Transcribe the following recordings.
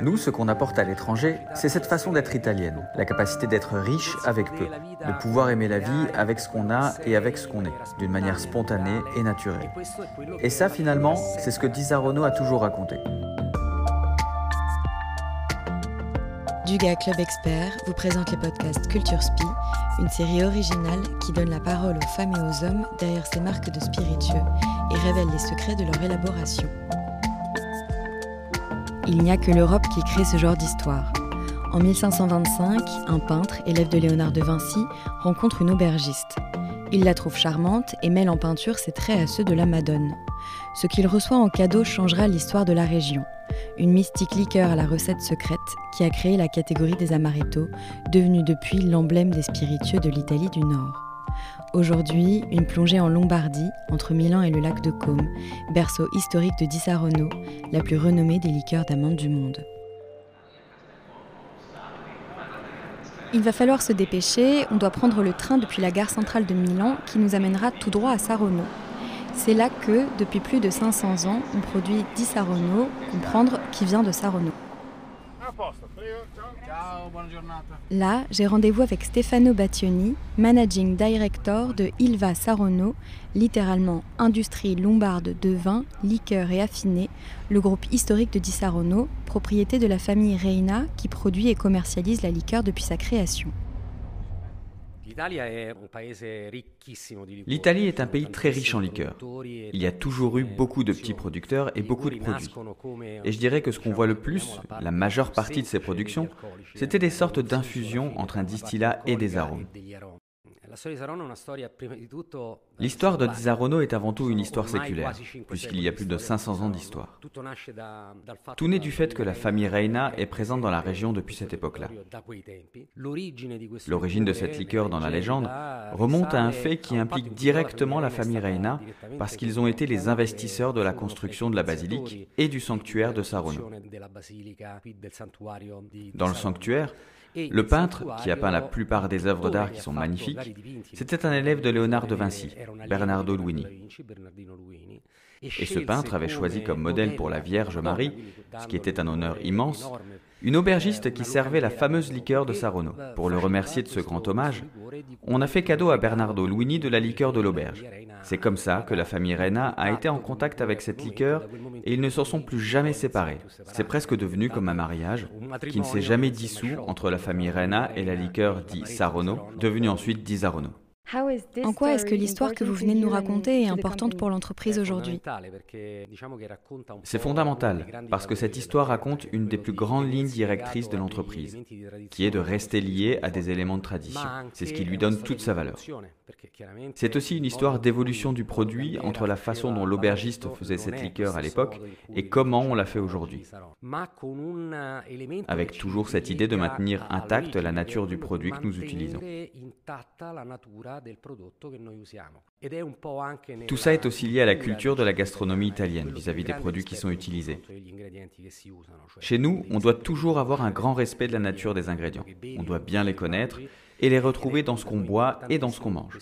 Nous, ce qu'on apporte à l'étranger, c'est cette façon d'être italienne, la capacité d'être riche avec peu, de pouvoir aimer la vie avec ce qu'on a et avec ce qu'on est, d'une manière spontanée et naturelle. Et ça, finalement, c'est ce que Disaronno a toujours raconté. Duga Club Expert vous présente les podcasts Culture Spi, une série originale qui donne la parole aux femmes et aux hommes derrière ces marques de spiritueux et révèle les secrets de leur élaboration. Il n'y a que l'Europe qui crée ce genre d'histoire. En 1525, un peintre, élève de Léonard de Vinci, rencontre une aubergiste. Il la trouve charmante et mêle en peinture ses traits à ceux de la Madone. Ce qu'il reçoit en cadeau changera l'histoire de la région. Une mystique liqueur à la recette secrète qui a créé la catégorie des amaretto, devenue depuis l'emblème des spiritueux de l'Italie du Nord. Aujourd'hui, une plongée en Lombardie, entre Milan et le lac de Côme, berceau historique de Disaronno, la plus renommée des liqueurs d'amande du monde. Il va falloir se dépêcher, on doit prendre le train depuis la gare centrale de Milan qui nous amènera tout droit à Saronno. C'est là que, depuis plus de 500 ans, on produit Disaronno, comprendre qui vient de Saronno. Là, j'ai rendez-vous avec Stefano Battioni, managing director de Ilva Saronno, littéralement industrie lombarde de vin, liqueurs et affinés, le groupe historique de Di Saronno, propriété de la famille Reina qui produit et commercialise la liqueur depuis sa création. L'Italie est un pays très riche en liqueurs. Il y a toujours eu beaucoup de petits producteurs et beaucoup de produits. Et je dirais que ce qu'on voit le plus, la majeure partie de ces productions, c'était des sortes d'infusions entre un distillat et des arômes. L'histoire de Disaronno est avant tout une histoire séculaire, puisqu'il y a plus de 500 ans d'histoire. Tout naît du fait que la famille Reina est présente dans la région depuis cette époque-là. L'origine de cette liqueur dans la légende remonte à un fait qui implique directement la famille Reina, parce qu'ils ont été les investisseurs de la construction de la basilique et du sanctuaire de Saronno. Dans le sanctuaire, le peintre, qui a peint la plupart des œuvres d'art qui sont magnifiques, c'était un élève de Léonard de Vinci, Bernardo Luini. Et ce peintre avait choisi comme modèle pour la Vierge Marie, ce qui était un honneur immense, une aubergiste qui servait la fameuse liqueur de Saronno. Pour le remercier de ce grand hommage, on a fait cadeau à Bernardo Luini de la liqueur de l'auberge. C'est comme ça que la famille Reina a été en contact avec cette liqueur et ils ne s'en sont plus jamais séparés. C'est presque devenu comme un mariage qui ne s'est jamais dissous entre la famille Reina et la liqueur dit Saronno, devenue ensuite dit Saronno. En quoi est-ce que l'histoire que vous venez de nous raconter est importante pour l'entreprise aujourd'hui? C'est fondamental, parce que cette histoire raconte une des plus grandes lignes directrices de l'entreprise, qui est de rester liée à des éléments de tradition. C'est ce qui lui donne toute sa valeur. C'est aussi une histoire d'évolution du produit entre la façon dont l'aubergiste faisait cette liqueur à l'époque et comment on la fait aujourd'hui. Avec toujours cette idée de maintenir intacte la nature du produit que nous utilisons. Tout ça est aussi lié à la culture de la gastronomie italienne vis-à-vis des produits qui sont utilisés. Chez nous, on doit toujours avoir un grand respect de la nature des ingrédients. On doit bien les connaître et les retrouver dans ce qu'on boit et dans ce qu'on mange.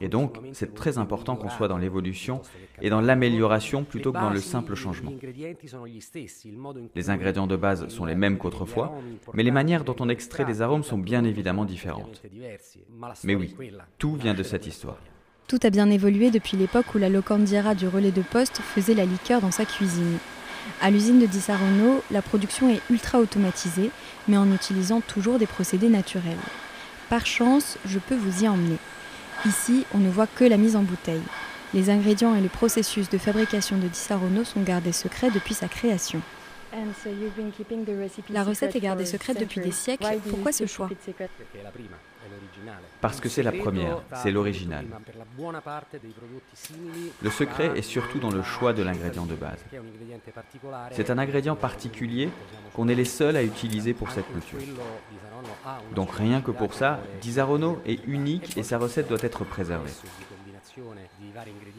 Et donc, c'est très important qu'on soit dans l'évolution et dans l'amélioration plutôt que dans le simple changement. Les ingrédients de base sont les mêmes qu'autrefois, mais les manières dont on extrait des arômes sont bien évidemment différentes. Mais oui, tout vient de cette histoire. Tout a bien évolué depuis l'époque où la locandiera du relais de poste faisait la liqueur dans sa cuisine. À l'usine de Di Saronno, la production est ultra automatisée, mais en utilisant toujours des procédés naturels. Par chance, je peux vous y emmener. Ici, on ne voit que la mise en bouteille. Les ingrédients et le processus de fabrication de Disaronno sont gardés secrets depuis sa création. La recette est gardée secrète depuis des siècles. Pourquoi ce choix Parce que c'est la première, c'est l'original. Le secret est surtout dans le choix de l'ingrédient de base. C'est un ingrédient particulier qu'on est les seuls à utiliser pour cette culture. Donc rien que pour ça, Disaronno est unique et sa recette doit être préservée.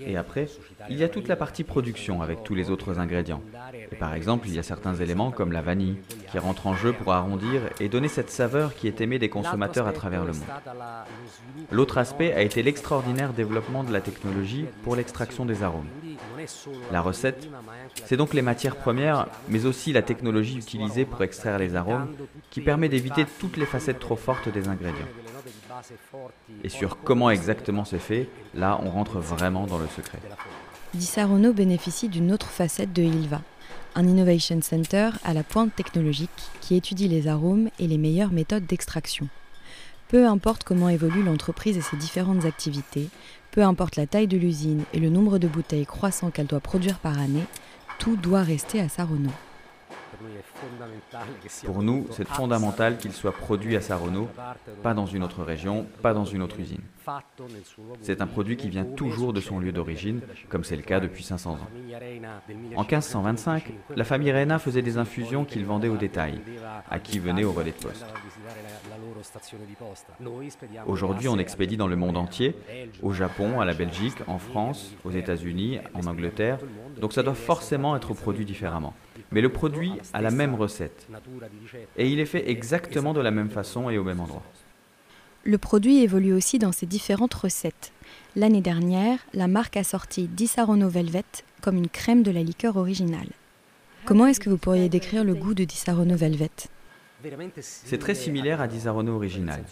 Et après, il y a toute la partie production avec tous les autres ingrédients. Et par exemple, il y a certains éléments comme la vanille qui rentrent en jeu pour arrondir et donner cette saveur qui est aimée des consommateurs à travers le monde. L'autre aspect a été l'extraordinaire développement de la technologie pour l'extraction des arômes. La recette, c'est donc les matières premières, mais aussi la technologie utilisée pour extraire les arômes qui permet d'éviter toutes les facettes trop fortes des ingrédients. Et sur comment exactement c'est fait, là on rentre vraiment dans le secret. Di bénéficie d'une autre facette de Ilva, un Innovation Center à la pointe technologique qui étudie les arômes et les meilleures méthodes d'extraction. Peu importe comment évolue l'entreprise et ses différentes activités, peu importe la taille de l'usine et le nombre de bouteilles croissant qu'elle doit produire par année, tout doit rester à Saronno. Pour nous, c'est fondamental qu'il soit produit à Saronno, pas dans une autre région, pas dans une autre usine. C'est un produit qui vient toujours de son lieu d'origine, comme c'est le cas depuis 500 ans. En 1525, la famille Reina faisait des infusions qu'ils vendaient au détail, à qui venait au relais de poste. Aujourd'hui, on expédie dans le monde entier, au Japon, à la Belgique, en France, aux États-Unis, en Angleterre, donc ça doit forcément être produit différemment. Mais le produit a la même recette. Et il est fait exactement de la même façon et au même endroit. Le produit évolue aussi dans ses différentes recettes. L'année dernière, la marque a sorti Disaronno Velvet comme une crème de la liqueur originale. Comment est-ce que vous pourriez décrire le goût de Disaronno Velvet? C'est très similaire à Disaronno original.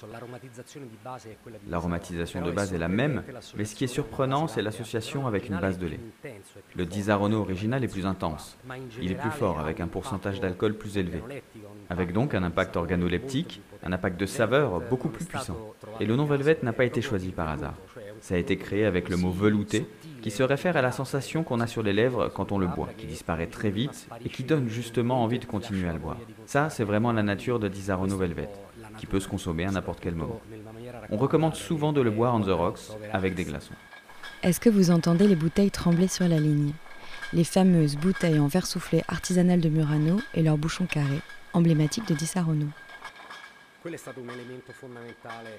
L'aromatisation de base est la même, mais ce qui est surprenant, c'est l'association avec une base de lait. Le Disaronno original est plus intense. Il est plus fort, avec un pourcentage d'alcool plus élevé, avec donc un impact organoleptique, un impact de saveur beaucoup plus puissant. Et le nom Velvet n'a pas été choisi par hasard. Ça a été créé avec le mot velouté, qui se réfère à la sensation qu'on a sur les lèvres quand on le boit, qui disparaît très vite et qui donne justement envie de continuer à le boire. Ça, c'est vraiment la nature de Disaronno Velvet, qui peut se consommer à n'importe quel moment. On recommande souvent de le boire on the rocks avec des glaçons. Est-ce que vous entendez les bouteilles trembler sur la ligne? Les fameuses bouteilles en verre soufflé artisanales de Murano et leurs bouchons carrés, emblématiques de Disaronno.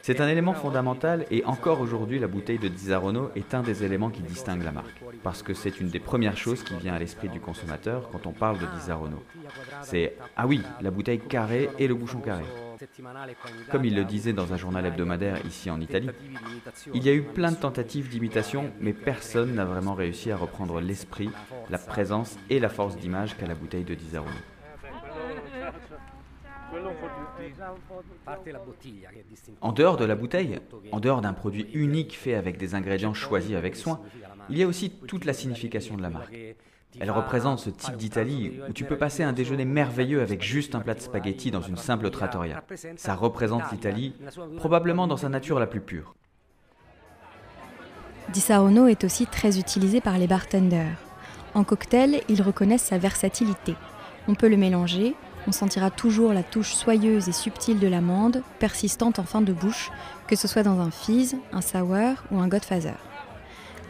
C'est un élément fondamental et encore aujourd'hui la bouteille de Disaronno est un des éléments qui distingue la marque. Parce que c'est une des premières choses qui vient à l'esprit du consommateur quand on parle de Disaronno. C'est ah oui, la bouteille carrée et le bouchon carré. Comme il le disait dans un journal hebdomadaire ici en Italie, il y a eu plein de tentatives d'imitation, mais personne n'a vraiment réussi à reprendre l'esprit, la présence et la force d'image qu'a la bouteille de Disaronno. En dehors de la bouteille, en dehors d'un produit unique fait avec des ingrédients choisis avec soin, il y a aussi toute la signification de la marque. Elle représente ce type d'Italie où tu peux passer un déjeuner merveilleux avec juste un plat de spaghetti dans une simple trattoria. Ça représente l'Italie, probablement dans sa nature la plus pure. Di est aussi très utilisé par les bartenders. En cocktail, ils reconnaissent sa versatilité. On peut le mélanger, on sentira toujours la touche soyeuse et subtile de l'amande, persistante en fin de bouche, que ce soit dans un fizz, un sour ou un godfather.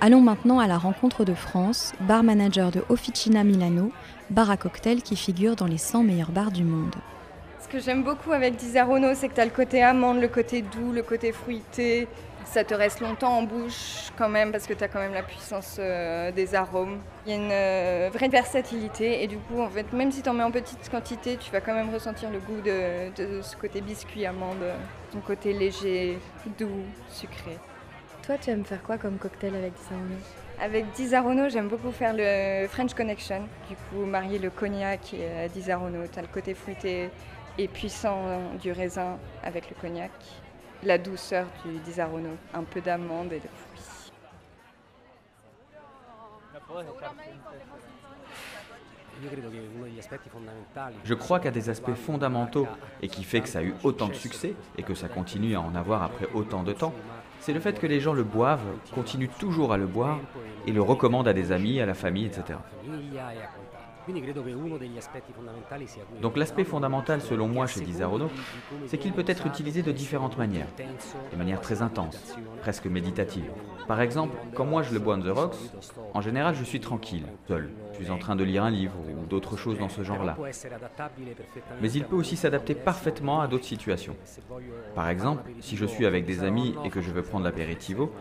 Allons maintenant à la rencontre de France, bar manager de Officina Milano, bar à cocktail qui figure dans les 100 meilleurs bars du monde. Ce que j'aime beaucoup avec Disaronno, c'est que tu as le côté amande, le côté doux, le côté fruité, ça te reste longtemps en bouche quand même parce que tu as quand même la puissance euh, des arômes. Il y a une euh, vraie versatilité et du coup, en fait, même si tu en mets en petite quantité, tu vas quand même ressentir le goût de, ce côté biscuit amande, ton côté léger, doux, sucré. Toi, tu aimes faire quoi comme cocktail avec Disaronno Avec Disaronno, j'aime beaucoup faire le French Connection. Du coup, marier le cognac et euh, Disaronno. Tu as le côté fruité et puissant du raisin avec le cognac la douceur du Disaronno, un peu d'amande et de fruits. Je crois qu'un des aspects fondamentaux et qui fait que ça a eu autant de succès et que ça continue à en avoir après autant de temps, c'est le fait que les gens le boivent, continuent toujours à le boire et le recommandent à des amis, à la famille, etc. Donc l'aspect fondamental selon moi chez Disaronno, c'est qu'il peut être utilisé de différentes manières, de manière très intense, presque méditative. Par exemple, quand moi je le bois on the rocks, en général je suis tranquille, seul. Je suis en train de lire un livre ou d'autres choses dans ce genre-là. Mais il peut aussi s'adapter parfaitement à d'autres situations. Par exemple, si je suis avec des amis et que je veux prendre l'apéritivo,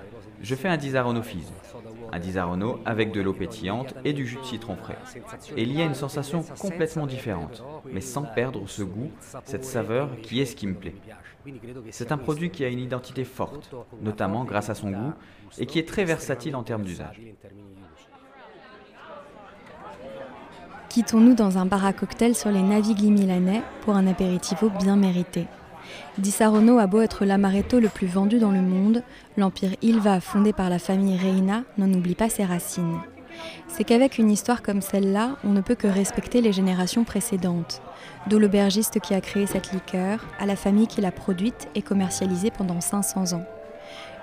Je fais un Disaronno Fizz, un Disaronno avec de l'eau pétillante et du jus de citron frais. Et il y a une sensation complètement différente, mais sans perdre ce goût, cette saveur qui est ce qui me plaît. C'est un produit qui a une identité forte, notamment grâce à son goût, et qui est très versatile en termes d'usage. Quittons-nous dans un bar à cocktail sur les navigli milanais pour un apéritivo bien mérité. Di Sarono a beau être l'amaretto le plus vendu dans le monde, l'empire Ilva fondé par la famille Reina n'en oublie pas ses racines. C'est qu'avec une histoire comme celle-là, on ne peut que respecter les générations précédentes, d'où l'aubergiste qui a créé cette liqueur à la famille qui l'a produite et commercialisée pendant 500 ans.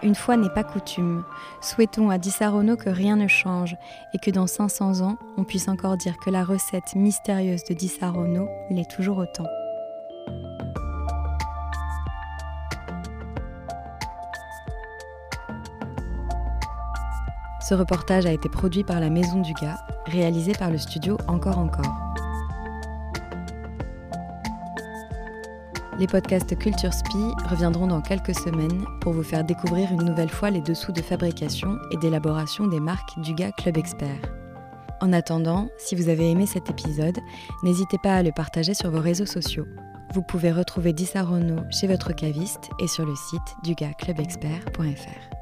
Une fois n'est pas coutume. Souhaitons à Di Sarono que rien ne change et que dans 500 ans, on puisse encore dire que la recette mystérieuse de Di Sarono l'est toujours autant. Ce reportage a été produit par la Maison du Gars, réalisé par le studio Encore Encore. Les podcasts Culture Spi reviendront dans quelques semaines pour vous faire découvrir une nouvelle fois les dessous de fabrication et d'élaboration des marques Duga Club Expert. En attendant, si vous avez aimé cet épisode, n'hésitez pas à le partager sur vos réseaux sociaux. Vous pouvez retrouver Dissarono chez votre caviste et sur le site dugaclubexpert.fr.